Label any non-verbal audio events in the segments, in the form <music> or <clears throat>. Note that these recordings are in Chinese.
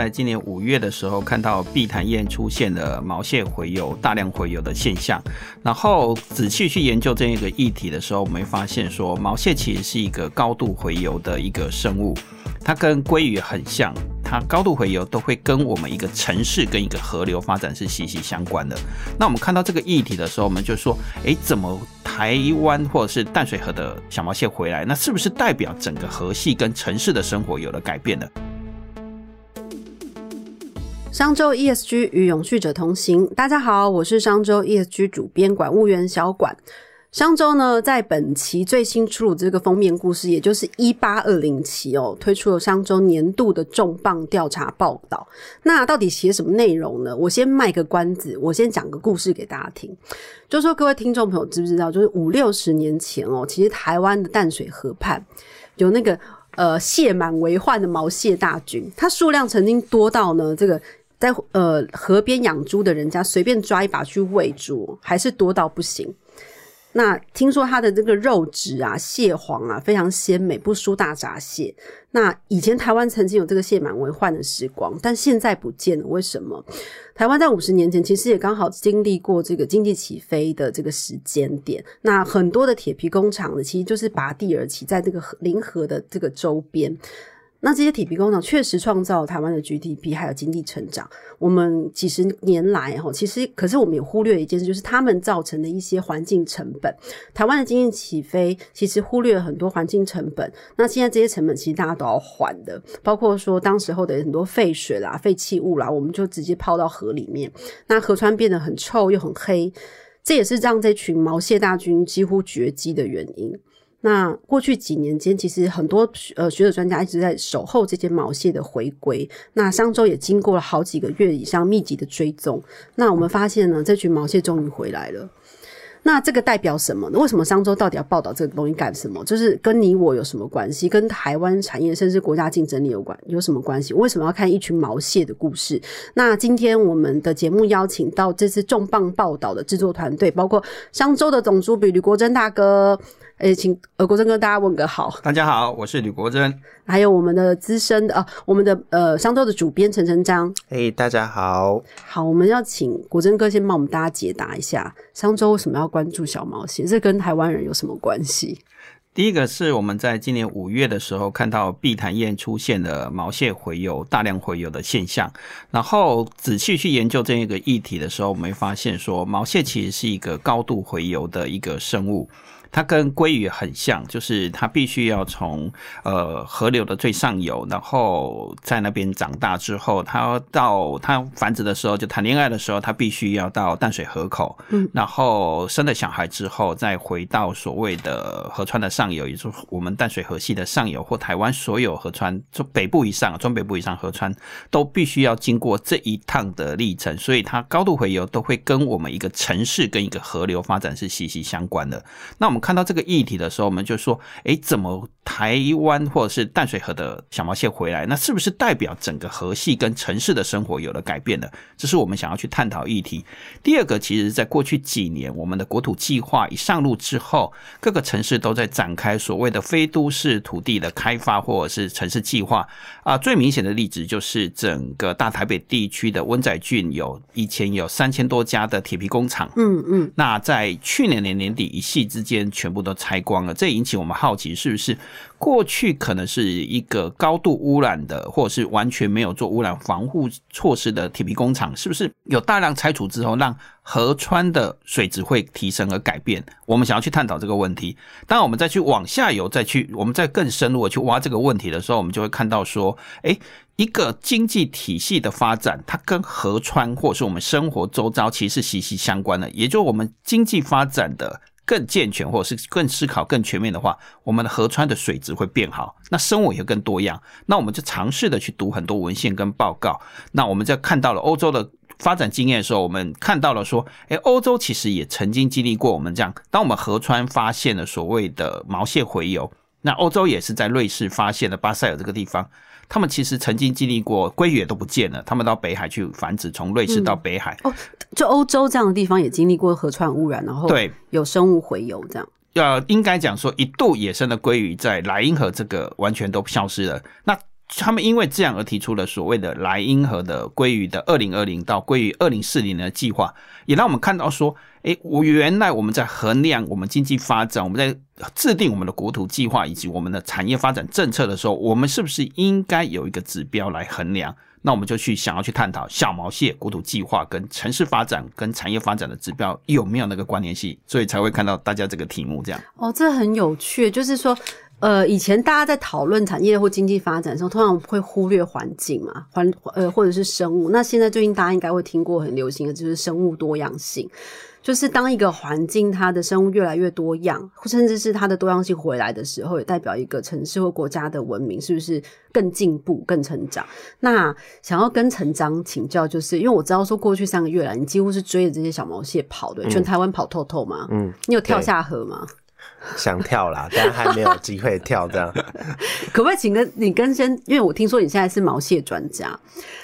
在今年五月的时候看到碧潭堰出现了毛蟹洄游、大量洄游的现象，然后仔细去研究这一个议题的时候，我们发现说，毛蟹其实是一个高度洄游的一个生物，它跟鲑鱼很像，它高度洄游都会跟我们一个城市跟一个河流发展是息息相关的。那我们看到这个议题的时候，我们就说，诶，怎么台湾或者是淡水河的小毛蟹回来，那是不是代表整个河系跟城市的生活有了改变呢？商周 ESG 与永续者同行。大家好，我是商周 ESG 主编管务员小管。商周呢，在本期最新出炉这个封面故事，也就是一八二零期哦，推出了商周年度的重磅调查报道。那到底写什么内容呢？我先卖个关子，我先讲个故事给大家听。就说各位听众朋友知不知道，就是五六十年前哦，其实台湾的淡水河畔有那个呃蟹满为患的毛蟹大军，它数量曾经多到呢这个。在呃河边养猪的人家随便抓一把去喂猪，还是多到不行。那听说它的这个肉质啊、蟹黄啊非常鲜美，不输大闸蟹。那以前台湾曾经有这个蟹满为患的时光，但现在不见了。为什么？台湾在五十年前其实也刚好经历过这个经济起飞的这个时间点。那很多的铁皮工厂呢，其实就是拔地而起，在这个临河的这个周边。那这些铁皮工厂确实创造台湾的 GDP 还有经济成长。我们几十年来哈，其实可是我们也忽略一件事，就是他们造成的一些环境成本。台湾的经济起飞，其实忽略了很多环境成本。那现在这些成本其实大家都要还的，包括说当时候的很多废水啦、废弃物啦，我们就直接抛到河里面，那河川变得很臭又很黑，这也是让这群毛蟹大军几乎绝迹的原因。那过去几年间，其实很多呃学者专家一直在守候这些毛蟹的回归。那商周也经过了好几个月以上密集的追踪。那我们发现呢，这群毛蟹终于回来了。那这个代表什么呢？为什么商周到底要报道这个东西干什么？就是跟你我有什么关系？跟台湾产业甚至国家竞争力有关有什么关系？为什么要看一群毛蟹的故事？那今天我们的节目邀请到这次重磅报道的制作团队，包括商周的总主笔吕国珍大哥。诶，请呃国珍跟大家问个好。大家好，我是吕国珍。还有我们的资深的啊，我们的呃商周的主编陈成章。诶，大家好。好，我们要请国珍哥先帮我们大家解答一下，商周为什么要关注小毛蟹？这跟台湾人有什么关系？第一个是我们在今年五月的时候看到碧潭堰出现了毛蟹洄游、大量洄游的现象，然后仔细去研究这一个议题的时候，我们会发现说，毛蟹其实是一个高度洄游的一个生物。它跟鲑鱼很像，就是它必须要从呃河流的最上游，然后在那边长大之后，它到它繁殖的时候，就谈恋爱的时候，它必须要到淡水河口，嗯，然后生了小孩之后，再回到所谓的河川的上游，也就是我们淡水河系的上游，或台湾所有河川，中北部以上、中北部以上河川，都必须要经过这一趟的历程，所以它高度洄游都会跟我们一个城市跟一个河流发展是息息相关的。那我们。看到这个议题的时候，我们就说：哎，怎么台湾或者是淡水河的小毛蟹回来？那是不是代表整个河系跟城市的生活有了改变呢？这是我们想要去探讨议题。第二个，其实在过去几年，我们的国土计划一上路之后，各个城市都在展开所谓的非都市土地的开发或者是城市计划啊。最明显的例子就是整个大台北地区的温仔郡，有以前有三千多家的铁皮工厂。嗯嗯，那在去年的年底一夕之间。全部都拆光了，这引起我们好奇，是不是过去可能是一个高度污染的，或者是完全没有做污染防护措施的铁皮工厂，是不是有大量拆除之后，让河川的水质会提升而改变？我们想要去探讨这个问题。当，我们再去往下游，再去我们再更深入的去挖这个问题的时候，我们就会看到说，哎，一个经济体系的发展，它跟河川或是我们生活周遭其实是息息相关的，也就我们经济发展的。更健全，或者是更思考更全面的话，我们的河川的水质会变好，那生物也更多样。那我们就尝试的去读很多文献跟报告。那我们在看到了欧洲的发展经验的时候，我们看到了说，诶，欧洲其实也曾经经历过我们这样。当我们河川发现了所谓的毛蟹洄游，那欧洲也是在瑞士发现了巴塞尔这个地方。他们其实曾经经历过鲑鱼也都不见了，他们到北海去繁殖，从瑞士到北海。哦，就欧洲这样的地方也经历过河川污染，然后对有生物洄游这样。要应该讲说，一度野生的鲑鱼在莱茵河这个完全都消失了。那他们因为这样而提出了所谓的莱茵河的鲑鱼的二零二零到鲑鱼二零四零的计划，也让我们看到说，诶，我原来我们在衡量我们经济发展，我们在制定我们的国土计划以及我们的产业发展政策的时候，我们是不是应该有一个指标来衡量？那我们就去想要去探讨小毛蟹国土计划跟城市发展跟产业发展的指标有没有那个关联性，所以才会看到大家这个题目这样。哦，这很有趣，就是说。呃，以前大家在讨论产业或经济发展的时候，通常会忽略环境嘛，环呃或者是生物。那现在最近大家应该会听过很流行的就是生物多样性，就是当一个环境它的生物越来越多样，甚至是它的多样性回来的时候，也代表一个城市或国家的文明是不是更进步、更成长？那想要跟陈章请教，就是因为我知道说过去三个月来，你几乎是追着这些小毛蟹跑的，全台湾跑透透嘛。嗯，你有跳下河吗？想跳啦，但还没有机会跳。这样，<laughs> 可不可以请跟你跟先？因为我听说你现在是毛蟹专家，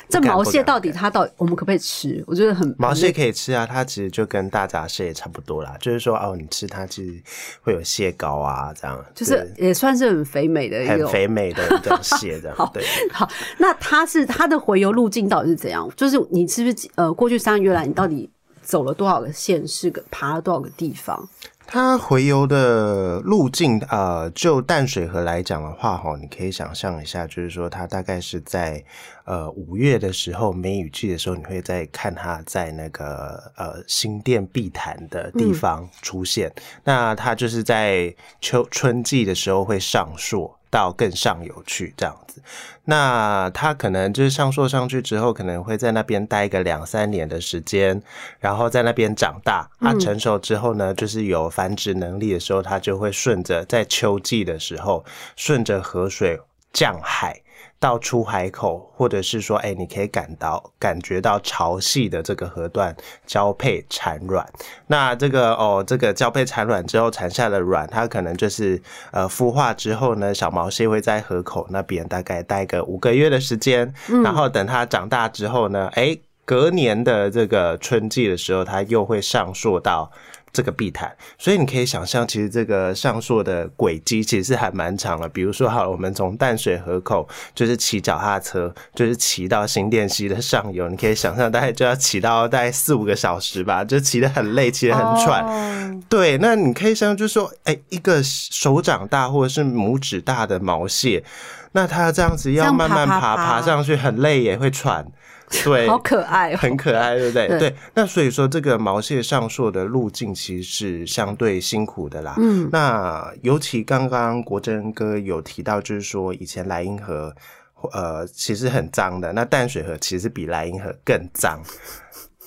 这毛蟹到底它到我们可不可以吃？我觉得很毛蟹可以吃啊，它其实就跟大闸蟹也差不多啦。就是说哦，你吃它其实会有蟹膏啊，这样就是也算是很肥美的，很肥美的一种蟹的。<laughs> 好，好，那它是它的回游路径到底是怎样？就是你是不是呃，过去三个月来，你到底走了多少个县市，个爬了多少个地方？它回游的路径，呃，就淡水河来讲的话，哈，你可以想象一下，就是说它大概是在呃五月的时候，梅雨季的时候，你会在看它在那个呃新店碧潭的地方出现。那它就是在秋春季的时候会上溯。到更上游去这样子，那他可能就是上溯上去之后，可能会在那边待个两三年的时间，然后在那边长大。它成熟之后呢，就是有繁殖能力的时候，它就会顺着在秋季的时候，顺着河水降海。到出海口，或者是说，哎，你可以感到感觉到潮汐的这个河段交配产卵。那这个哦，这个交配产卵之后产下的卵，它可能就是呃孵化之后呢，小毛蟹会在河口那边大概待个五个月的时间，然后等它长大之后呢，哎，隔年的这个春季的时候，它又会上溯到。这个碧潭，所以你可以想象，其实这个上溯的轨迹其实还蛮长了。比如说，好，我们从淡水河口就是骑脚踏车，就是骑到新店溪的上游，你可以想象，大概就要骑到大概四五个小时吧，就骑得很累，骑得很喘。对，那你可以想象，就是说，哎，一个手掌大或者是拇指大的毛蟹，那它这样子要慢慢爬爬上去，很累也会喘。对，好可爱，很可爱，对不对？对，那所以说这个毛蟹上溯的路径其实是相对辛苦的啦。嗯，那尤其刚刚国珍哥有提到，就是说以前莱茵河，呃，其实很脏的。那淡水河其实比莱茵河更脏。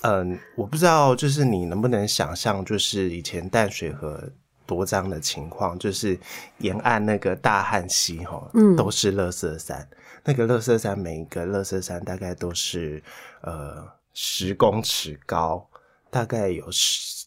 嗯，我不知道，就是你能不能想象，就是以前淡水河多脏的情况，就是沿岸那个大汉溪哈，嗯，都是垃圾山。那个乐色山，每一个乐色山大概都是呃十公尺高，大概有十。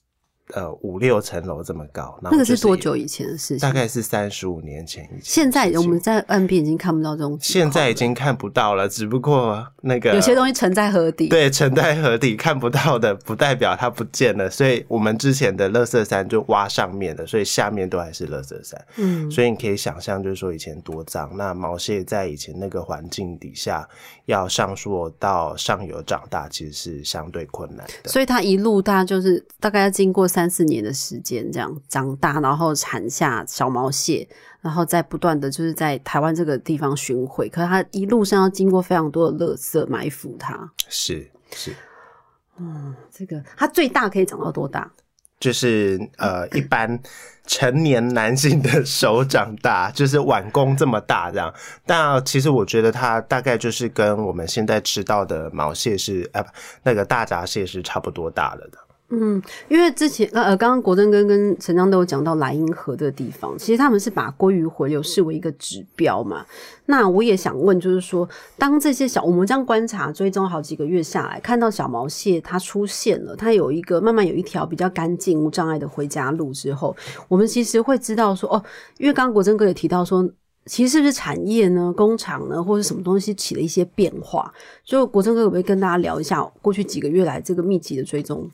呃，五六层楼这么高，那个是多久以前的事情？大概是三十五年前以前。现在我们在岸边已经看不到这种，现在已经看不到了。只不过那个有些东西沉在河底，对，沉在河底看不到的，不代表它不见了。所以我们之前的乐色山就挖上面的，所以下面都还是乐色山。嗯，所以你可以想象，就是说以前多脏。那毛蟹在以前那个环境底下，要上溯到上游长大，其实是相对困难的。所以它一路大就是大概要经过三。三四年的时间，这样长大，然后产下小毛蟹，然后再不断的就是在台湾这个地方巡回。可是它一路上要经过非常多的垃圾埋伏，它是是，嗯，这个它最大可以长到多大？就是呃，一般成年男性的手掌大，就是碗弓这么大这样。但其实我觉得它大概就是跟我们现在吃到的毛蟹是呃，那个大闸蟹是差不多大了的。嗯，因为之前呃，刚刚国珍哥跟陈章都有讲到莱茵河的地方，其实他们是把鲑鱼回流视为一个指标嘛。那我也想问，就是说，当这些小我们这样观察追踪好几个月下来，看到小毛蟹它出现了，它有一个慢慢有一条比较干净无障碍的回家路之后，我们其实会知道说，哦，因为刚刚国珍哥也提到说，其实是不是产业呢、工厂呢，或者什么东西起了一些变化？所以国珍哥可不可以跟大家聊一下过去几个月来这个密集的追踪？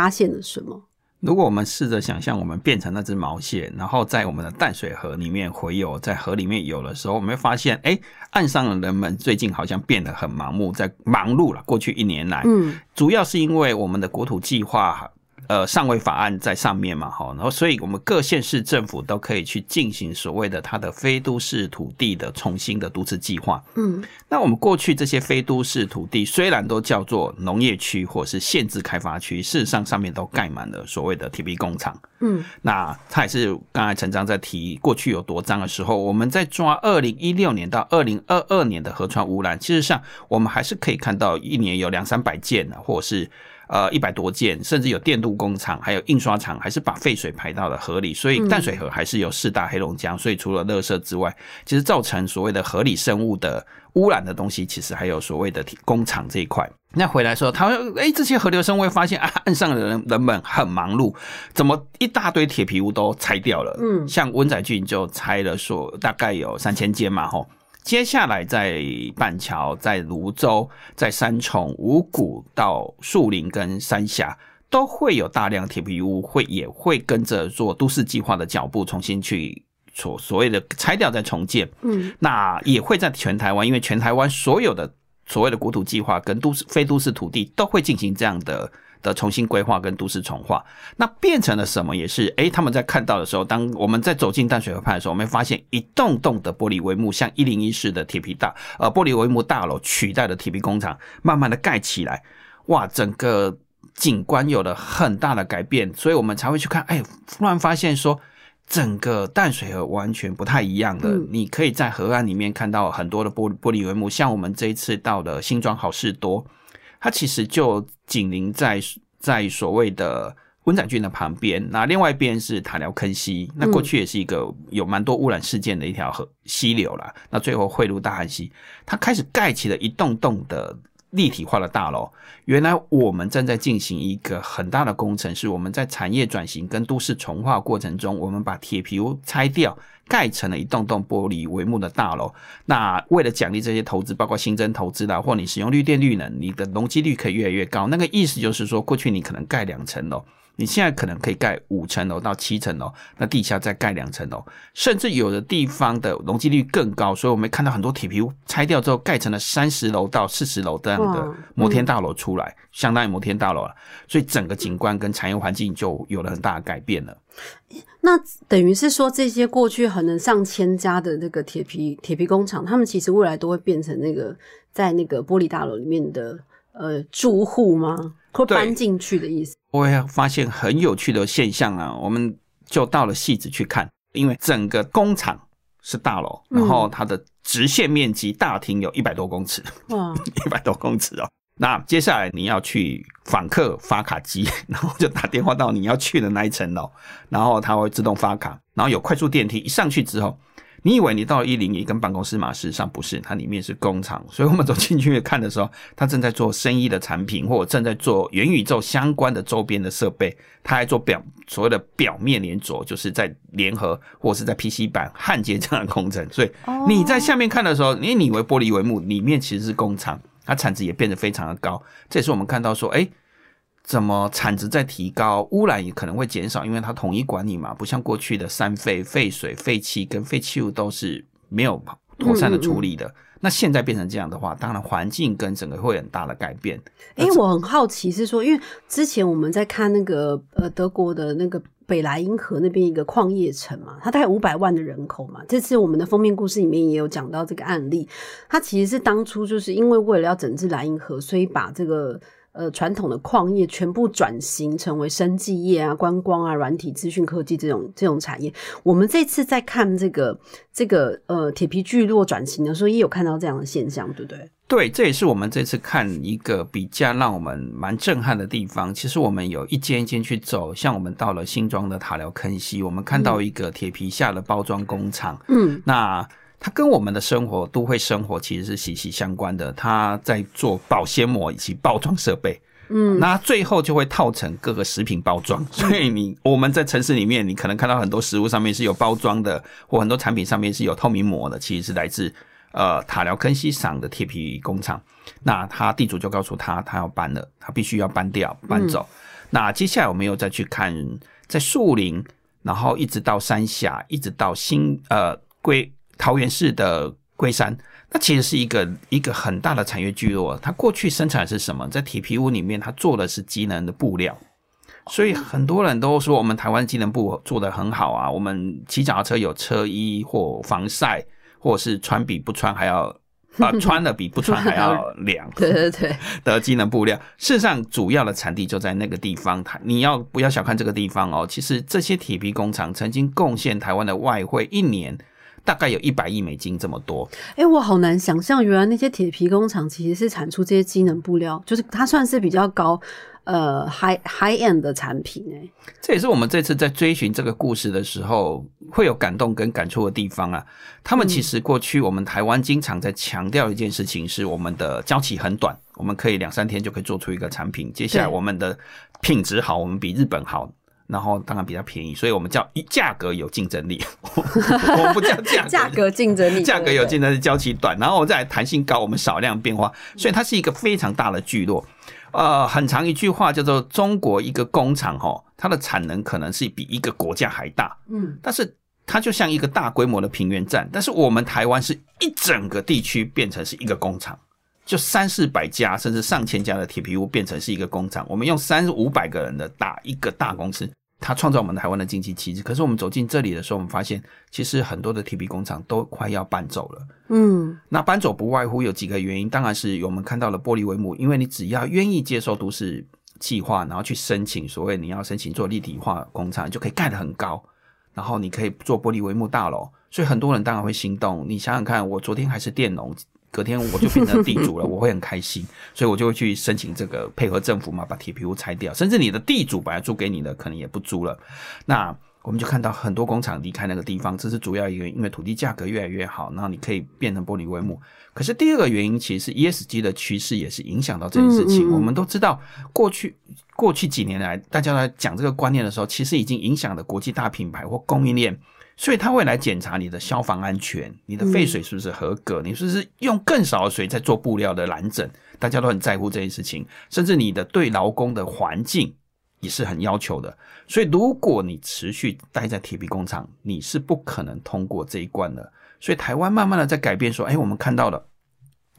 发现了什么？如果我们试着想象我们变成那只毛蟹，然后在我们的淡水河里面洄游，在河里面游的时候，我们会发现，哎，岸上的人们最近好像变得很盲目，在忙碌了。过去一年来，嗯，主要是因为我们的国土计划。呃，上位法案在上面嘛，哈，然后所以我们各县市政府都可以去进行所谓的它的非都市土地的重新的都市计划。嗯，那我们过去这些非都市土地虽然都叫做农业区或是限制开发区，事实上上面都盖满了所谓的 T B 工厂。嗯，那它也是刚才陈章在提过去有多脏的时候，我们在抓二零一六年到二零二二年的河川污染，其实上我们还是可以看到一年有两三百件或者是。呃，一百多件，甚至有电镀工厂，还有印刷厂，还是把废水排到了河里，所以淡水河还是有四大黑龙江。所以除了垃圾之外，其实造成所谓的河里生物的污染的东西，其实还有所谓的工厂这一块。那回来说，他说：“哎，这些河流生物会发现啊，岸上的人人们很忙碌，怎么一大堆铁皮屋都拆掉了？嗯，像温仔俊就拆了，说大概有三千间嘛，吼。”接下来在板桥、在泸州、在三重、五股到树林跟三峡，都会有大量铁皮屋，会也会跟着做都市计划的脚步，重新去所所谓的拆掉再重建。嗯，那也会在全台湾，因为全台湾所有的所谓的国土计划跟都市非都市土地都会进行这样的。的重新规划跟都市重化，那变成了什么？也是诶，他们在看到的时候，当我们在走进淡水河畔的时候，我们发现一栋栋的玻璃帷幕，像一零一式的铁皮大呃玻璃帷幕大楼取代了铁皮工厂，慢慢的盖起来，哇，整个景观有了很大的改变，所以我们才会去看，哎，突然发现说，整个淡水河完全不太一样的，你可以在河岸里面看到很多的玻玻璃帷幕，像我们这一次到的新庄好事多。它其实就紧邻在在所谓的温仔郡的旁边，那另外一边是塔寮坑溪，那过去也是一个有蛮多污染事件的一条河溪流啦。那最后汇入大汉溪，它开始盖起了一栋栋的立体化的大楼。原来我们正在进行一个很大的工程，是我们在产业转型跟都市重化过程中，我们把铁皮屋拆掉。盖成了一栋栋玻璃帷幕的大楼。那为了奖励这些投资，包括新增投资的，或你使用绿电绿能，你的容积率可以越来越高。那个意思就是说，过去你可能盖两层楼。你现在可能可以盖五层楼到七层楼，那地下再盖两层楼，甚至有的地方的容积率更高，所以我们看到很多铁皮屋拆掉之后盖成了三十楼到四十楼这样的摩天大楼出来，相当于摩天大楼了。所以整个景观跟产业环境就有了很大的改变了。那等于是说，这些过去可能上千家的那个铁皮铁皮工厂，他们其实未来都会变成那个在那个玻璃大楼里面的呃住户吗？会搬进去的意思？我也发现很有趣的现象啊！我们就到了戏子去看，因为整个工厂是大楼，然后它的直线面积大厅有一百多公尺，哇，<laughs> 一百多公尺哦。那接下来你要去访客发卡机，<laughs> 然后就打电话到你要去的那一层楼，然后它会自动发卡，然后有快速电梯，一上去之后。你以为你到了一零一跟办公室嘛？事实上不是，它里面是工厂。所以我们走进去看的时候，它正在做生意的产品，或者正在做元宇宙相关的周边的设备。它还做表所谓的表面连着，就是在联合或者是在 PC 板焊接这样的工程。所以你在下面看的时候，你以为玻璃帷幕里面其实是工厂，它产值也变得非常的高。这也是我们看到说，哎。怎么产值在提高，污染也可能会减少，因为它统一管理嘛，不像过去的三废、废水、废气跟废弃物都是没有妥善的处理的。那现在变成这样的话，当然环境跟整个会很大的改变。哎，我很好奇是说，因为之前我们在看那个呃德国的那个北莱茵河那边一个矿业城嘛，它大概五百万的人口嘛。这次我们的封面故事里面也有讲到这个案例，它其实是当初就是因为为了要整治莱茵河，所以把这个。呃，传统的矿业全部转型成为生技业啊、观光啊、软体资讯科技这种这种产业。我们这次在看这个这个呃铁皮聚落转型的时候，也有看到这样的现象，对不对？对，这也是我们这次看一个比较让我们蛮震撼的地方。其实我们有一间一间去走，像我们到了新庄的塔寮坑溪，我们看到一个铁皮下的包装工厂。嗯，那。它跟我们的生活都会生活其实是息息相关的。它在做保鲜膜以及包装设备，嗯，那最后就会套成各个食品包装。所以你我们在城市里面，你可能看到很多食物上面是有包装的，或很多产品上面是有透明膜的，其实是来自呃塔寮坑西厂的铁皮工厂。那他地主就告诉他，他要搬了，他必须要搬掉搬走。那接下来我们又再去看在树林，然后一直到山下，一直到新呃龟桃园市的龟山，那其实是一个一个很大的产业聚落。它过去生产的是什么？在铁皮屋里面，它做的是机能的布料。所以很多人都说我们台湾机能布做的很好啊，我们骑脚踏车有车衣或防晒，或者是穿比不穿还要啊，穿的比不穿还要 <laughs> 凉。对对对，<laughs> 的机能布料，事实上主要的产地就在那个地方。它你要不要小看这个地方哦？其实这些铁皮工厂曾经贡献台湾的外汇一年大概有一百亿美金这么多。哎，我好难想象，原来那些铁皮工厂其实是产出这些机能布料，就是它算是比较高。呃，high high end 的产品哎，这也是我们这次在追寻这个故事的时候会有感动跟感触的地方啊。他们其实过去我们台湾经常在强调一件事情，是我们的交期很短，我们可以两三天就可以做出一个产品。接下来我们的品质好，我们比日本好，然后当然比较便宜，所以我们叫价格有竞争力。<laughs> 我不叫价价格竞争力，价格有竞争力，交期短，然后我再弹性高，我们少量变化，所以它是一个非常大的聚落。呃，很长一句话叫做“中国一个工厂，哈，它的产能可能是比一个国家还大，嗯，但是它就像一个大规模的平原站，但是我们台湾是一整个地区变成是一个工厂，就三四百家甚至上千家的铁皮屋变成是一个工厂，我们用三五百个人的打一个大公司。它创造我们台湾的经济奇迹，可是我们走进这里的时候，我们发现其实很多的铁皮工厂都快要搬走了。嗯，那搬走不外乎有几个原因，当然是我们看到了玻璃帷幕，因为你只要愿意接受都市计划，然后去申请所谓你要申请做立体化工厂，就可以盖得很高，然后你可以做玻璃帷幕大楼，所以很多人当然会心动。你想想看，我昨天还是佃农。隔天我就变成地主了，<laughs> 我会很开心，所以我就会去申请这个配合政府嘛，把铁皮屋拆掉，甚至你的地主本来租给你的可能也不租了。那我们就看到很多工厂离开那个地方，这是主要一个，因为土地价格越来越好，然后你可以变成玻璃帷幕。可是第二个原因，其实是 ESG 的趋势也是影响到这件事情。我们都知道，过去过去几年来，大家在讲这个观念的时候，其实已经影响了国际大品牌或供应链。所以他会来检查你的消防安全，你的废水是不是合格，你是不是用更少的水在做布料的染整，大家都很在乎这件事情。甚至你的对劳工的环境也是很要求的。所以如果你持续待在铁皮工厂，你是不可能通过这一关的。所以台湾慢慢的在改变，说，哎，我们看到了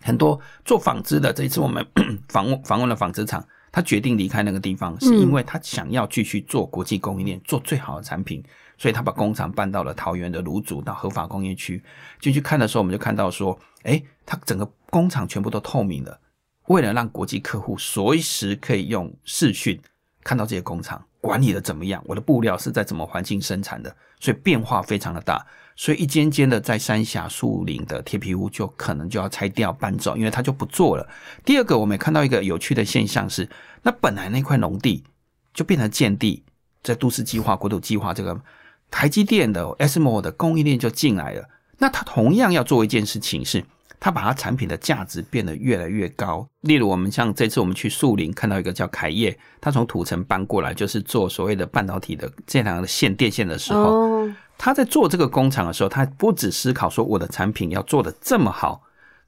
很多做纺织的。这一次我们 <coughs> 访问访问了纺织厂，他决定离开那个地方，是因为他想要继续做国际供应链，做最好的产品。所以他把工厂搬到了桃园的芦竹到合法工业区。进去看的时候，我们就看到说，哎，他整个工厂全部都透明了，为了让国际客户随时可以用视讯看到这些工厂管理的怎么样，我的布料是在怎么环境生产的，所以变化非常的大。所以一间间的在三峡树林的铁皮屋就可能就要拆掉搬走，因为他就不做了。第二个，我们也看到一个有趣的现象是，那本来那块农地就变成建地，在都市计划、国土计划这个。台积电的 SMO 的供应链就进来了，那它同样要做一件事情，是它把它产品的价值变得越来越高。例如，我们像这次我们去树林看到一个叫凯业，他从土城搬过来，就是做所谓的半导体的这样的线电线的时候，他在做这个工厂的时候，他不只思考说我的产品要做的这么好，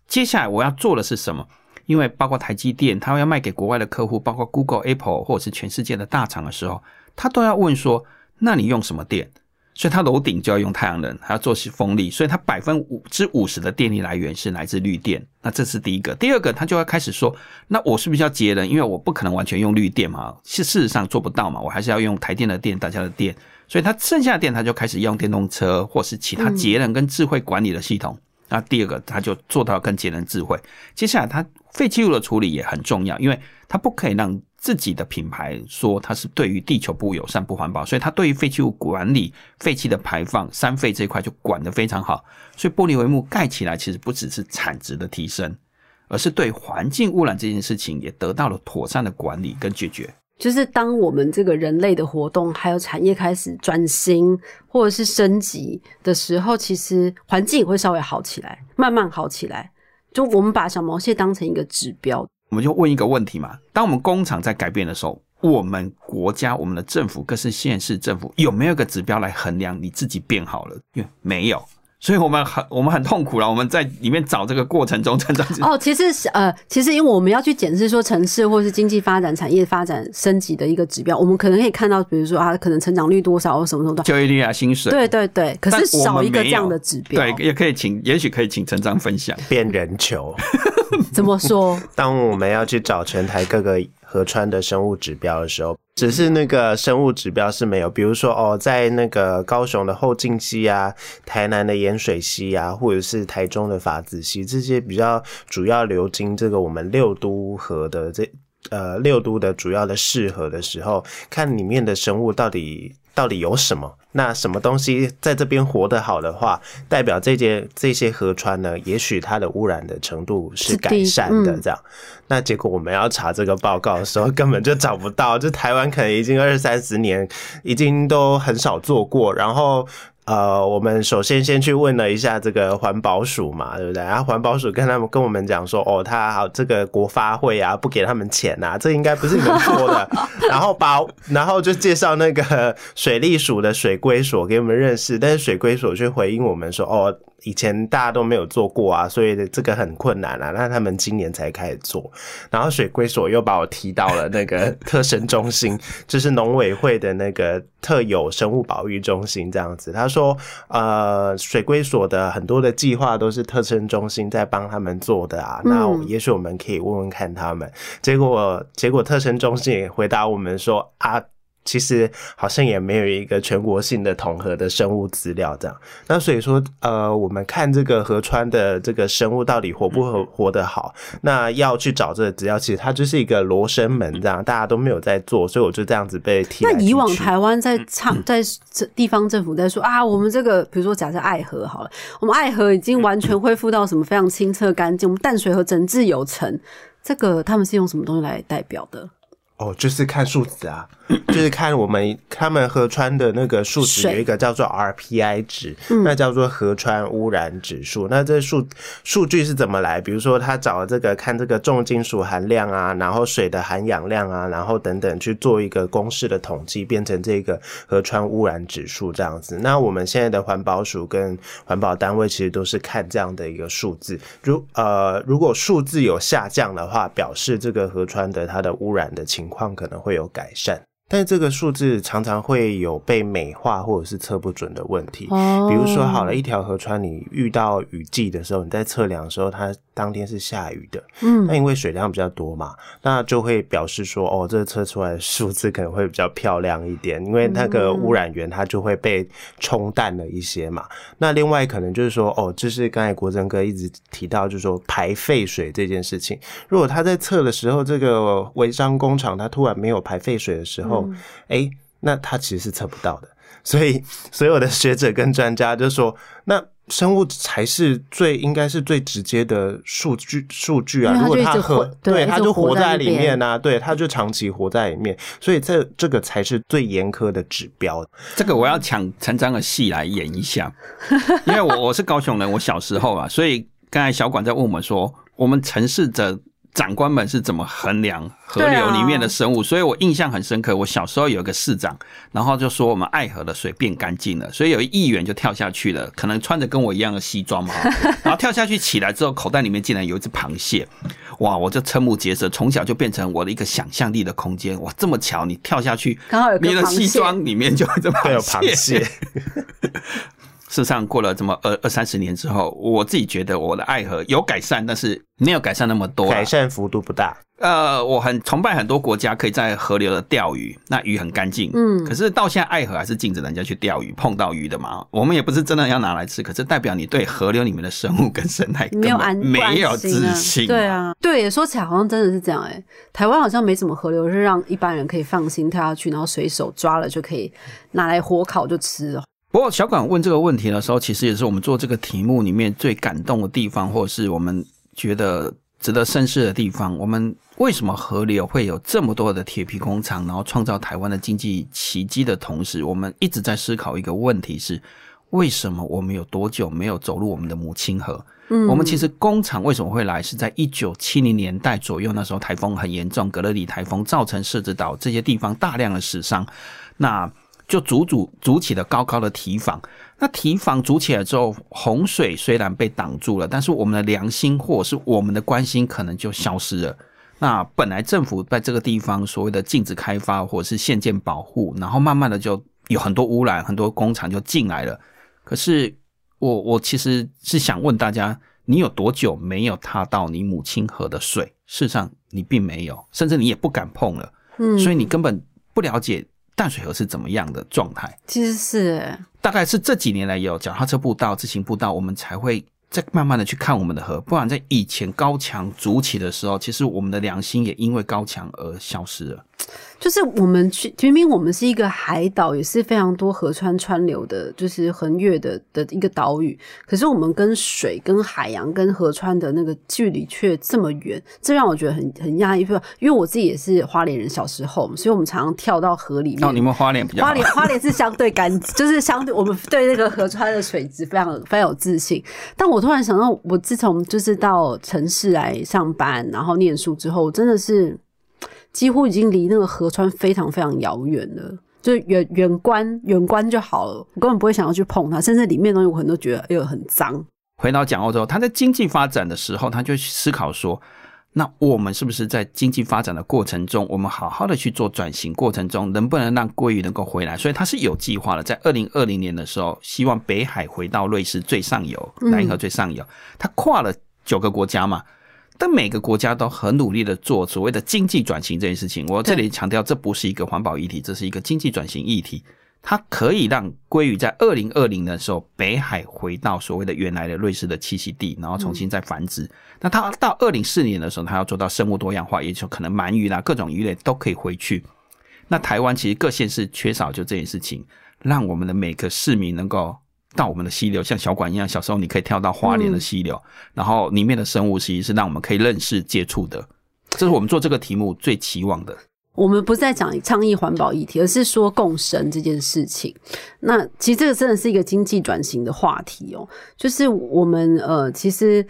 接下来我要做的是什么？因为包括台积电，他要卖给国外的客户，包括 Google、Apple 或者是全世界的大厂的时候，他都要问说：那你用什么电？所以它楼顶就要用太阳能，还要做风力，所以它百分五之五十的电力来源是来自绿电。那这是第一个，第二个，他就要开始说，那我是不是要节能？因为我不可能完全用绿电嘛，是事实上做不到嘛，我还是要用台电的电，大家的电。所以它剩下的电，它就开始用电动车或是其他节能跟智慧管理的系统。那第二个，他就做到更节能智慧。接下来，它废弃物的处理也很重要，因为它不可以让。自己的品牌说它是对于地球不友善、不环保，所以它对于废弃物管理、废气的排放、三废这一块就管得非常好。所以玻璃帷幕盖起来，其实不只是产值的提升，而是对环境污染这件事情也得到了妥善的管理跟解决。就是当我们这个人类的活动还有产业开始转型或者是升级的时候，其实环境也会稍微好起来，慢慢好起来。就我们把小毛蟹当成一个指标。我们就问一个问题嘛：当我们工厂在改变的时候，我们国家、我们的政府，各是县市政府，有没有个指标来衡量你自己变好了？因为没有，<laughs> 所以我们很我们很痛苦了。我们在里面找这个过程中，成长哦，其实是呃，其实因为我们要去检视说城市或是经济发展、产业发展升级的一个指标，我们可能可以看到，比如说啊，可能成长率多少或什么什么的，就业率啊，薪水，对对对。可是少一个这样的指标，对，也可以请，也许可以请成长分享变人球。<laughs> <laughs> <laughs> 怎么说？<laughs> 当我们要去找全台各个河川的生物指标的时候。只是那个生物指标是没有，比如说哦，在那个高雄的后劲溪啊，台南的盐水溪啊，或者是台中的法子溪，这些比较主要流经这个我们六都河的这呃六都的主要的市河的时候，看里面的生物到底。到底有什么？那什么东西在这边活得好的话，代表这些这些河川呢？也许它的污染的程度是改善的。这样，那结果我们要查这个报告的时候，根本就找不到。就台湾可能已经二三十年，已经都很少做过，然后。呃，我们首先先去问了一下这个环保署嘛，对不对？然后环保署跟他们跟我们讲说，哦，他好这个国发会啊，不给他们钱呐，这应该不是你们说的。<laughs> 然后把然后就介绍那个水利署的水归所给我们认识，但是水归所却回应我们说，哦。以前大家都没有做过啊，所以这个很困难啊。那他们今年才开始做，然后水龟所又把我提到了那个特生中心，<laughs> 就是农委会的那个特有生物保育中心这样子。他说，呃，水龟所的很多的计划都是特生中心在帮他们做的啊。那也许我们可以问问看他们。结果，结果特生中心也回答我们说啊。其实好像也没有一个全国性的统合的生物资料这样，那所以说，呃，我们看这个河川的这个生物到底活不活活得好，那要去找这个资料，其实它就是一个罗生门这样，大家都没有在做，所以我就这样子被踢。那以往台湾在唱，在地方政府在说啊，我们这个比如说假设爱河好了，我们爱河已经完全恢复到什么非常清澈干净，我们淡水河整治有成，这个他们是用什么东西来代表的？哦，就是看数值啊，就是看我们他们河川的那个数值有一个叫做 RPI 值，那叫做河川污染指数。那这数数据是怎么来？比如说他找这个看这个重金属含量啊，然后水的含氧量啊，然后等等去做一个公式的统计，变成这个河川污染指数这样子。那我们现在的环保署跟环保单位其实都是看这样的一个数字。如呃，如果数字有下降的话，表示这个河川的它的污染的情。情况可能会有改善。但是这个数字常常会有被美化或者是测不准的问题。哦，比如说，好了一条河川，你遇到雨季的时候，你在测量的时候，它当天是下雨的。嗯，那因为水量比较多嘛，那就会表示说，哦，这测出来的数字可能会比较漂亮一点，因为那个污染源它就会被冲淡了一些嘛。那另外可能就是说，哦，就是刚才国珍哥一直提到，就是说排废水这件事情，如果他在测的时候，这个违章工厂它突然没有排废水的时候，哎，那它其实是测不到的，所以所有的学者跟专家就说，那生物才是最应该是最直接的数据数据啊。如果它活，对，它就活在里面啊，对，它就长期活在里面，所以这这个才是最严苛的指标。这个我要抢陈章的戏来演一下，因为我我是高雄人，我小时候啊，所以刚才小管在问我们说，我们城市的。长官们是怎么衡量河流里面的生物？所以我印象很深刻。我小时候有一个市长，然后就说我们爱河的水变干净了，所以有一议员就跳下去了，可能穿着跟我一样的西装嘛，<laughs> 然后跳下去起来之后，口袋里面竟然有一只螃蟹，哇！我就瞠目结舌，从小就变成我的一个想象力的空间。哇，这么巧，你跳下去，刚好有你的西装里面就这么有螃蟹。<laughs> 事实上，过了这么二二三十年之后，我自己觉得我的爱河有改善，但是没有改善那么多，改善幅度不大。呃，我很崇拜很多国家可以在河流的钓鱼，那鱼很干净。嗯，可是到现在爱河还是禁止人家去钓鱼，碰到鱼的嘛，我们也不是真的要拿来吃，可是代表你对河流里面的生物跟生态没有安没有自信。对啊，对，说起来好像真的是这样哎，台湾好像没什么河流是让一般人可以放心跳下去，然后随手抓了就可以拿来火烤就吃了。不过，小管问这个问题的时候，其实也是我们做这个题目里面最感动的地方，或者是我们觉得值得深思的地方。我们为什么河流会有这么多的铁皮工厂，然后创造台湾的经济奇迹的同时，我们一直在思考一个问题：是为什么我们有多久没有走入我们的母亲河？嗯，我们其实工厂为什么会来？是在一九七零年代左右，那时候台风很严重，格勒里台风造成设置岛这些地方大量的死伤。那就筑筑筑起了高高的堤防。那堤防筑起来之后，洪水虽然被挡住了，但是我们的良心或者是我们的关心可能就消失了。那本来政府在这个地方所谓的禁止开发或者是限建保护，然后慢慢的就有很多污染，很多工厂就进来了。可是我我其实是想问大家，你有多久没有踏到你母亲河的水？事实上你并没有，甚至你也不敢碰了。嗯，所以你根本不了解淡水河是怎么样的状态。其实是，大概是这几年来有脚踏车步道、自行步道，我们才会。再慢慢的去看我们的河，不然在以前高墙筑起的时候，其实我们的良心也因为高墙而消失了。就是我们去，明明我们是一个海岛，也是非常多河川川流的，就是横越的的一个岛屿。可是我们跟水、跟海洋、跟河川的那个距离却这么远，这让我觉得很很压抑。因为我自己也是花莲人，小时候，所以我们常常跳到河里面。哦，你们花莲比较花莲，花莲是相对干，就是相对我们对那个河川的水质非常非常有自信。但我突然想到，我自从就是到城市来上班，然后念书之后，真的是。几乎已经离那个河川非常非常遥远了，就远远观远观就好了，我根本不会想要去碰它，甚至里面东西我可能都觉得哎呦很脏。回到讲澳洲，他在经济发展的时候，他就思考说，那我们是不是在经济发展的过程中，我们好好的去做转型过程中，能不能让鲑鱼能够回来？所以他是有计划的，在二零二零年的时候，希望北海回到瑞士最上游，南河最上游，他跨了九个国家嘛。但每个国家都很努力的做所谓的经济转型这件事情。我这里强调，这不是一个环保议题，这是一个经济转型议题。它可以让鲑鱼在二零二零的时候北海回到所谓的原来的瑞士的栖息地，然后重新再繁殖。那它到二零四年的时候，它要做到生物多样化，也就可能鳗鱼啦、各种鱼类都可以回去。那台湾其实各县市缺少就这件事情，让我们的每个市民能够。到我们的溪流，像小馆一样，小时候你可以跳到花莲的溪流，然后里面的生物其实是让我们可以认识、接触的。这是我们做这个题目最期望的。我们不是在讲倡议环保议题，而是说共生这件事情。那其实这个真的是一个经济转型的话题哦，就是我们呃，其实。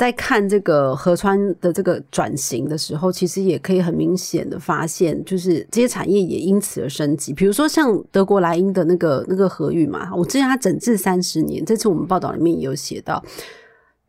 在看这个河川的这个转型的时候，其实也可以很明显的发现，就是这些产业也因此而升级。比如说像德国莱茵的那个那个河域嘛，我之前它整治三十年，这次我们报道里面也有写到，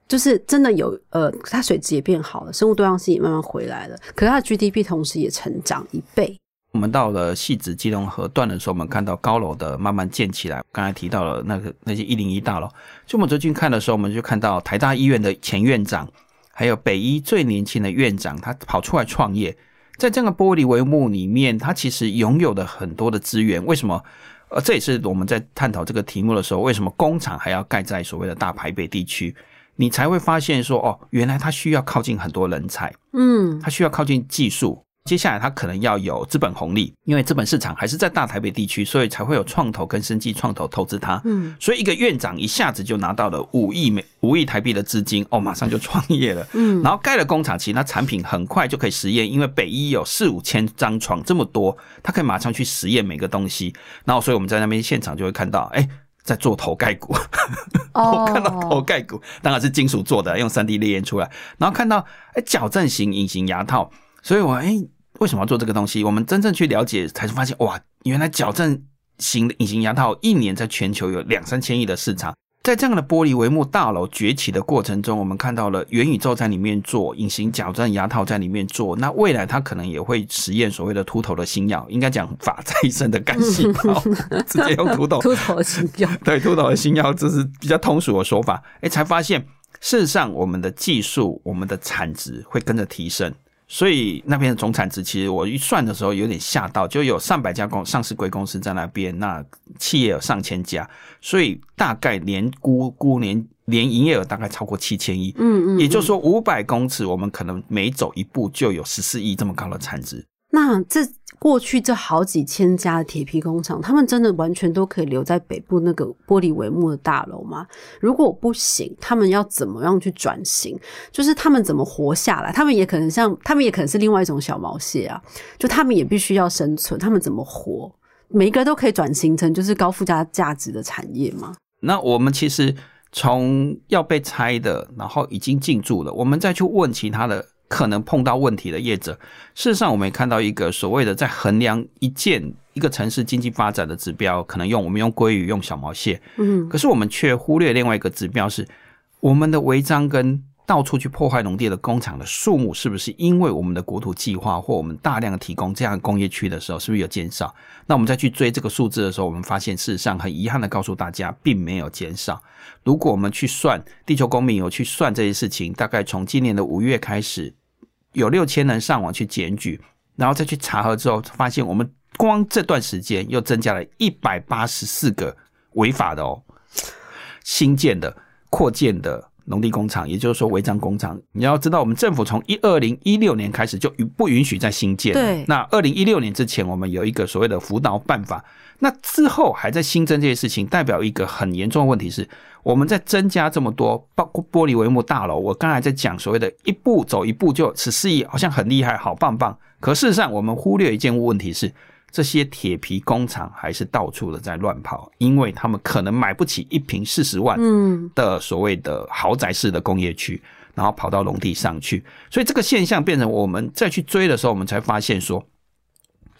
就是真的有呃，它水质也变好了，生物多样性也慢慢回来了，可是它的 GDP 同时也成长一倍。我们到了戏子基隆河段的时候，我们看到高楼的慢慢建起来。刚才提到了那个那些一零一大楼，就我们最近看的时候，我们就看到台大医院的前院长，还有北医最年轻的院长，他跑出来创业。在这个玻璃帷幕里面，他其实拥有的很多的资源。为什么？呃，这也是我们在探讨这个题目的时候，为什么工厂还要盖在所谓的大台北地区？你才会发现说，哦，原来他需要靠近很多人才，嗯，他需要靠近技术。接下来，他可能要有资本红利，因为资本市场还是在大台北地区，所以才会有创投跟生技创投投资他。嗯，所以一个院长一下子就拿到了五亿美五亿台币的资金，哦，马上就创业了。嗯，然后盖了工厂，其实他产品很快就可以实验，因为北医有四五千张床这么多，他可以马上去实验每个东西。然后，所以我们在那边现场就会看到，哎，在做头盖骨，<laughs> 我看到头盖骨当然是金属做的，用三 D 列印出来，然后看到哎矫正型隐形牙套。所以，我哎，为什么要做这个东西？我们真正去了解，才发现哇，原来矫正型的隐形牙套一年在全球有两三千亿的市场。在这样的玻璃帷幕大楼崛起的过程中，我们看到了元宇宙在里面做隐形矫正牙套，在里面做。那未来它可能也会实验所谓的秃头的新药，应该讲法再生的干细胞，直接用秃头秃头的新药。对，秃头的新药，这是比较通俗的说法。哎，才发现事实上我们的技术、我们的产值会跟着提升。所以那边的总产值，其实我一算的时候有点吓到，就有上百家公上市贵公司在那边，那企业有上千家，所以大概年估估年年营业额大概超过七千亿，嗯嗯，也就是说五百公尺，我们可能每走一步就有十四亿这么高的产值。那这过去这好几千家的铁皮工厂，他们真的完全都可以留在北部那个玻璃帷幕的大楼吗？如果不行，他们要怎么样去转型？就是他们怎么活下来？他们也可能像，他们也可能是另外一种小毛蟹啊！就他们也必须要生存，他们怎么活？每一个都可以转型成就是高附加价值的产业吗？那我们其实从要被拆的，然后已经进驻了，我们再去问其他的。可能碰到问题的业者。事实上，我们也看到一个所谓的在衡量一件一个城市经济发展的指标，可能用我们用鲑鱼、用小毛蟹，嗯，可是我们却忽略另外一个指标是我们的违章跟到处去破坏农地的工厂的数目，是不是因为我们的国土计划或我们大量的提供这样的工业区的时候，是不是有减少？那我们再去追这个数字的时候，我们发现事实上很遗憾的告诉大家，并没有减少。如果我们去算地球公民有去算这些事情，大概从今年的五月开始，有六千人上网去检举，然后再去查核之后，发现我们光这段时间又增加了一百八十四个违法的哦，新建的、扩建的农地工厂，也就是说违章工厂。你要知道，我们政府从一二零一六年开始就不允许再新建。对那二零一六年之前，我们有一个所谓的辅导办法。那之后还在新增这些事情，代表一个很严重的问题是，我们在增加这么多包括玻璃帷幕大楼。我刚才在讲所谓的一步走一步就十四亿，好像很厉害，好棒棒。可事实上，我们忽略一件问题是，这些铁皮工厂还是到处的在乱跑，因为他们可能买不起一平四十万嗯的所谓的豪宅式的工业区，然后跑到农地上去，所以这个现象变成我们再去追的时候，我们才发现说，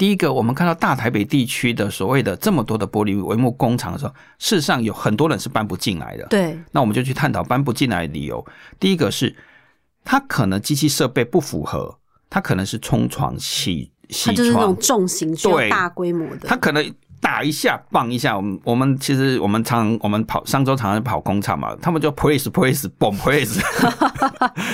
第一个，我们看到大台北地区的所谓的这么多的玻璃帷幕工厂的时候，事实上有很多人是搬不进来的。对，那我们就去探讨搬不进来的理由。第一个是，它可能机器设备不符合，它可能是冲床洗洗它就是那种床，重型需要对大规模的，它可能打一下棒一下。我们我们其实我们常我们跑上周常常跑工厂嘛，他们就 press press 嘣 press，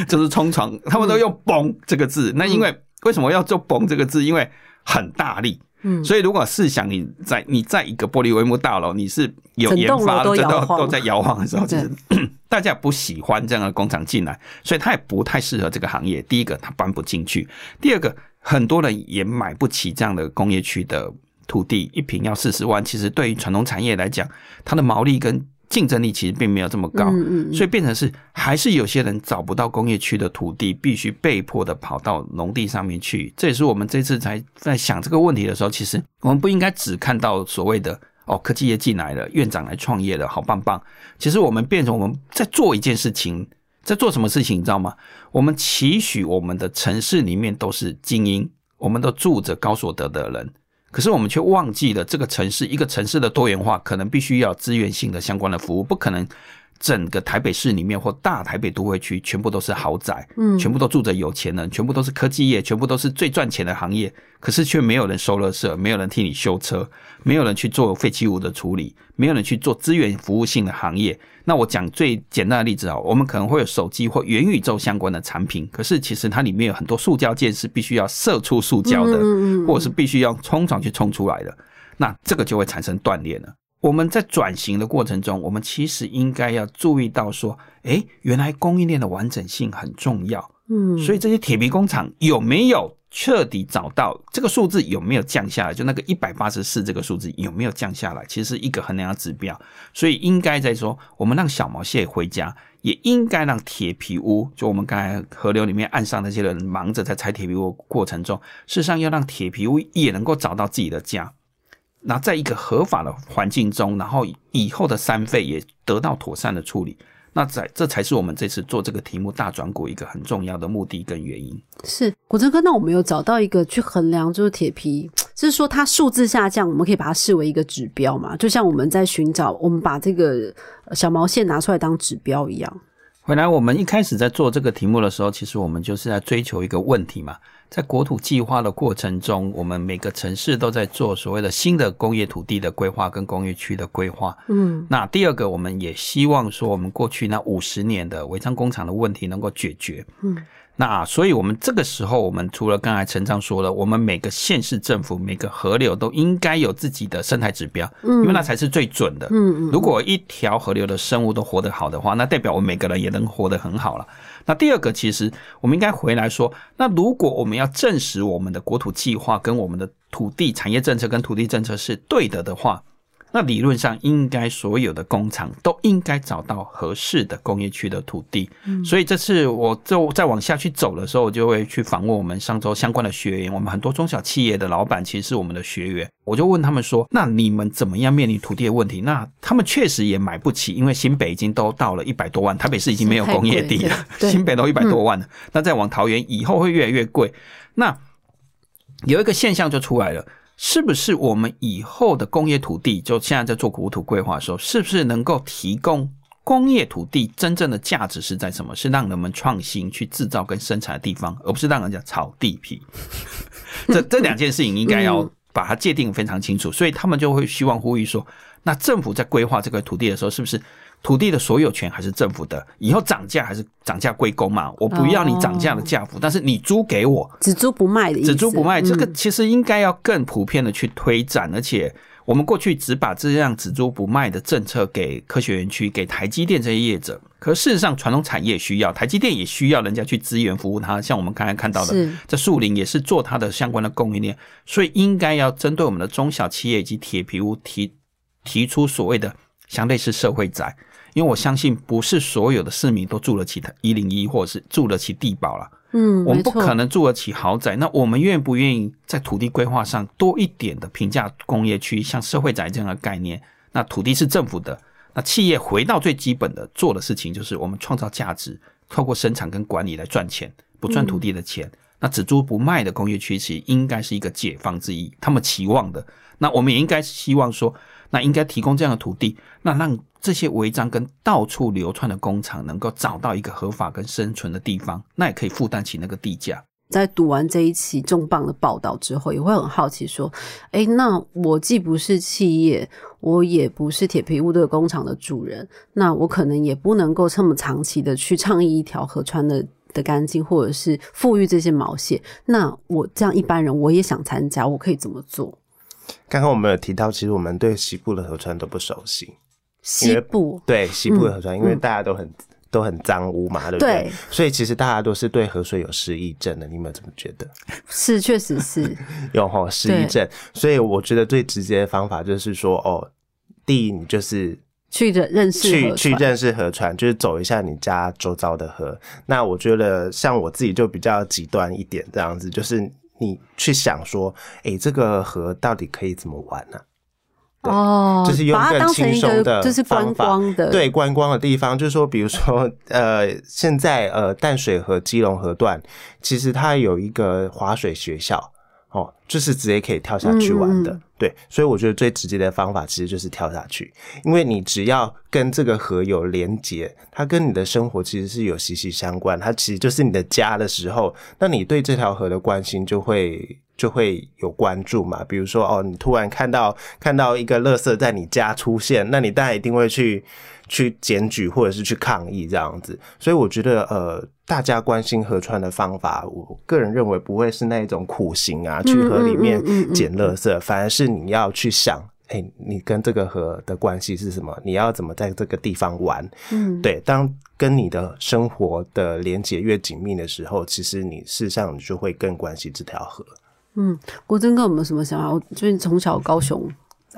就是冲床，他们都用嘣这个字。那因为为什么要做嘣这个字？因为很大力。嗯所以如果试想你在你在一个玻璃帷幕大楼，你是有研发的，这都都都在摇晃的时候，其对实 <clears throat> 大家不喜欢这样的工厂进来，所以它也不太适合这个行业。第一个，它搬不进去；第二个，很多人也买不起这样的工业区的土地，一平要四十万。其实对于传统产业来讲，它的毛利跟竞争力其实并没有这么高。嗯嗯，所以变成是，还是有些人找不到工业区的土地，必须被迫的跑到农地上面去。这也是我们这次才在想这个问题的时候，其实我们不应该只看到所谓的哦，科技业进来了，院长来创业了，好棒棒。其实我们变成我们在做一件事情，在做什么事情，你知道吗？我们期许我们的城市里面都是精英，我们都住着高所得的人。可是我们却忘记了，这个城市一个城市的多元化，可能必须要资源性的相关的服务，不可能整个台北市里面或大台北都会区全部都是豪宅，嗯全部都住着有钱人，全部都是科技业，全部都是最赚钱的行业。可是却没有人收垃圾，没有人替你修车，没有人去做废弃物的处理，没有人去做资源服务性的行业。那我讲最简单的例子啊，我们可能会有手机或元宇宙相关的产品，可是其实它里面有很多塑胶件是必须要射出塑胶的，或者是必须要冲床去冲出来的，那这个就会产生断裂了。我们在转型的过程中，我们其实应该要注意到说，诶，原来供应链的完整性很重要。嗯，所以这些铁皮工厂有没有彻底找到这个数字有没有降下来？就那个一百八十四这个数字有没有降下来？其实是一个衡量的指标。所以应该在说，我们让小毛蟹回家，也应该让铁皮屋，就我们刚才河流里面岸上那些人忙着在拆铁皮屋的过程中，事实上要让铁皮屋也能够找到自己的家。那在一个合法的环境中，然后以后的三费也得到妥善的处理，那在这才是我们这次做这个题目大转股一个很重要的目的跟原因。是国珍哥，那我们有找到一个去衡量，就是铁皮，就是说它数字下降，我们可以把它视为一个指标嘛？就像我们在寻找，我们把这个呃小毛线拿出来当指标一样。回来，我们一开始在做这个题目的时候，其实我们就是在追求一个问题嘛。在国土计划的过程中，我们每个城市都在做所谓的新的工业土地的规划跟工业区的规划。嗯那第二个，我们也希望说，我们过去那五十年的违章工厂的问题能够解决。嗯，那所以，我们这个时候，我们除了刚才陈章说的，我们每个县市政府、每个河流都应该有自己的生态指标，嗯因为那才是最准的。嗯嗯，如果一条河流的生物都活得好的话，那代表我们每个人也能活得很好了。那第二个，其实我们应该回来说，那如果我们要证实我们的国土计划跟我们的土地产业政策跟土地政策是对的的话，那理论上应该所有的工厂都应该找到合适的工业区的土地。所以这次我就再往下去走的时候，我就会去访问我们上周相关的学员。我们很多中小企业的老板其实是我们的学员，我就问他们说：“那你们怎么样面临土地的问题？”那他们确实也买不起，因为新北已经都到了一百多万，台北市已经没有工业地了，新北都一百多万了。那再往桃园以后会越来越贵。那有一个现象就出来了。是不是我们以后的工业土地，就现在在做国土规划的时候，是不是能够提供工业土地真正的价值是在什么？是让人们创新去制造跟生产的地方，而不是让人家炒地皮。<laughs> 这这两件事情应该要把它界定非常清楚，所以他们就会希望呼吁说，那政府在规划这个土地的时候，是不是？土地的所有权还是政府的，以后涨价还是涨价归公嘛？我不要你涨价的价幅，但是你租给我，只租不卖的意思。只租不卖，这个其实应该要更普遍的去推展，而且我们过去只把这样只租不卖的政策给科学园区、给台积电这些业者，可事实上传统产业需要，台积电也需要人家去支援服务它。像我们刚才看到的，这树林也是做它的相关的供应链，所以应该要针对我们的中小企业以及铁皮屋提提出所谓的相对是社会宅。因为我相信，不是所有的市民都住得起一零一，或者是住得起地堡了。嗯，我们不可能住得起豪宅。那我们愿不愿意在土地规划上多一点的平价工业区，像社会宅这样的概念？那土地是政府的，那企业回到最基本的做的事情，就是我们创造价值，透过生产跟管理来赚钱，不赚土地的钱。那只租不卖的工业区，其实应该是一个解放之一，他们期望的。那我们也应该希望说。那应该提供这样的土地，那让这些违章跟到处流窜的工厂能够找到一个合法跟生存的地方，那也可以负担起那个地价。在读完这一期重磅的报道之后，也会很好奇说：，哎，那我既不是企业，我也不是铁皮屋的工厂的主人，那我可能也不能够这么长期的去倡议一条河川的的干净，或者是富裕这些毛线。那我这样一般人，我也想参加，我可以怎么做？刚刚我们有提到，其实我们对西部的河川都不熟悉。西部对西部的河川，因为大家都很都很脏污嘛，对不对？所以其实大家都是对河水有失忆症的。你们怎么觉得？是，确实是 <laughs> 有哈失忆症。所以我觉得最直接的方法就是说，哦，第一，你就是去认认识去去认识河川，就是走一下你家周遭的河。那我觉得像我自己就比较极端一点，这样子就是。你去想说，哎，这个河到底可以怎么玩呢？哦，就是用更轻松的，就是观光的，对观光的地方，就是说，比如说，呃，现在呃淡水河、基隆河段，其实它有一个划水学校。哦，就是直接可以跳下去玩的，对，所以我觉得最直接的方法其实就是跳下去，因为你只要跟这个河有连接，它跟你的生活其实是有息息相关，它其实就是你的家的时候，那你对这条河的关心就会就会有关注嘛。比如说，哦，你突然看到看到一个垃圾在你家出现，那你当然一定会去。去检举或者是去抗议这样子，所以我觉得呃，大家关心河川的方法，我个人认为不会是那种苦行啊，去河里面捡垃圾，反而是你要去想，哎，你跟这个河的关系是什么？你要怎么在这个地方玩？嗯，对，当跟你的生活的连接越紧密的时候，其实你事实上你就会更关心这条河。嗯，国珍哥有没有什么想法？我最近从小高雄。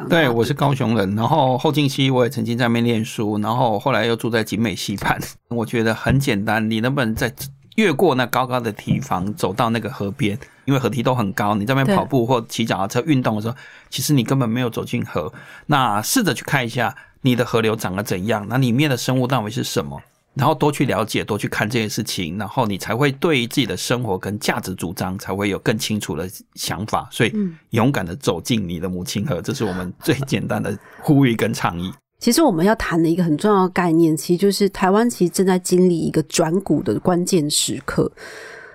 对，我是高雄人，然后后进期我也曾经在那边念书，然后后来又住在景美溪畔。<laughs> 我觉得很简单，你能不能在越过那高高的堤防，走到那个河边？因为河堤都很高，你在那边跑步或骑脚踏车运动的时候，其实你根本没有走进河。那试着去看一下你的河流长得怎样，那里面的生物单位是什么？然后多去了解，多去看这些事情，然后你才会对自己的生活跟价值主张才会有更清楚的想法。所以，勇敢的走进你的母亲河，这是我们最简单的呼吁跟倡议。其实我们要谈的一个很重要的概念，其实就是台湾其实正在经历一个转股的关键时刻。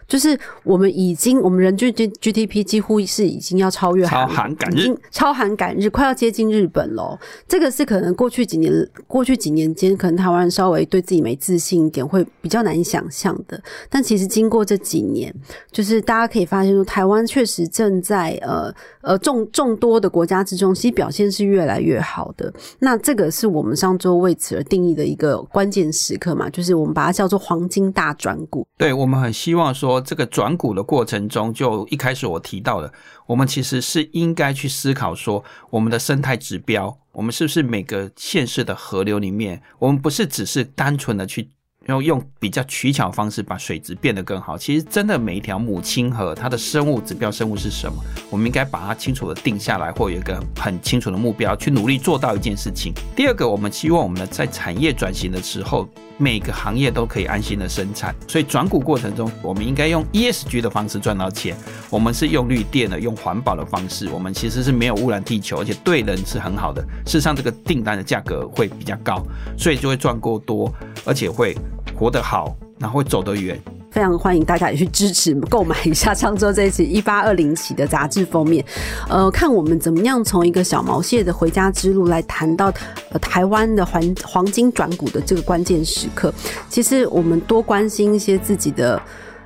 就是我们已经，我们人均 G G D P 几乎是已经要超越超韩赶日，超韩赶日，快要接近日本喽。这个是可能过去几年，过去几年间，可能台湾人稍微对自己没自信一点，会比较难以想象的。但其实经过这几年，就是大家可以发现说，台湾确实正在呃呃众众多的国家之中，其实表现是越来越好的。那这个是我们上周为此而定义的一个关键时刻嘛，就是我们把它叫做黄金大转股。对，我们很希望说。这个转股的过程中，就一开始我提到的，我们其实是应该去思考说，我们的生态指标，我们是不是每个县市的河流里面，我们不是只是单纯的去。然后用比较取巧方式把水质变得更好。其实真的每一条母亲河它的生物指标生物是什么，我们应该把它清楚的定下来，或有一个很清楚的目标，去努力做到一件事情。第二个，我们希望我们的在产业转型的时候。每个行业都可以安心的生产，所以转股过程中，我们应该用 ESG 的方式赚到钱。我们是用绿电的，用环保的方式，我们其实是没有污染地球，而且对人是很好的。事实上，这个订单的价格会比较高，所以就会赚够多，而且会活得好，然后会走得远。非常欢迎大家也去支持购买一下上周这一期一八二零期的杂志封面，呃，看我们怎么样从一个小毛蟹的回家之路来谈到呃台湾的黄黄金转股的这个关键时刻。其实我们多关心一些自己的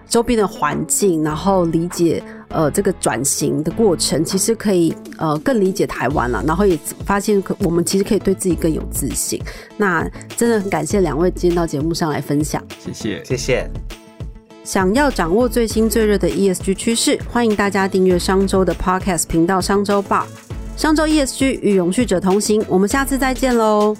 周边的环境，然后理解呃这个转型的过程，其实可以呃更理解台湾了，然后也发现我们其实可以对自己更有自信。那真的很感谢两位今天到节目上来分享，谢谢，谢谢。想要掌握最新最热的 ESG 趋势，欢迎大家订阅商周的 Podcast 频道《商周报》。商周 ESG 与永续者同行，我们下次再见喽。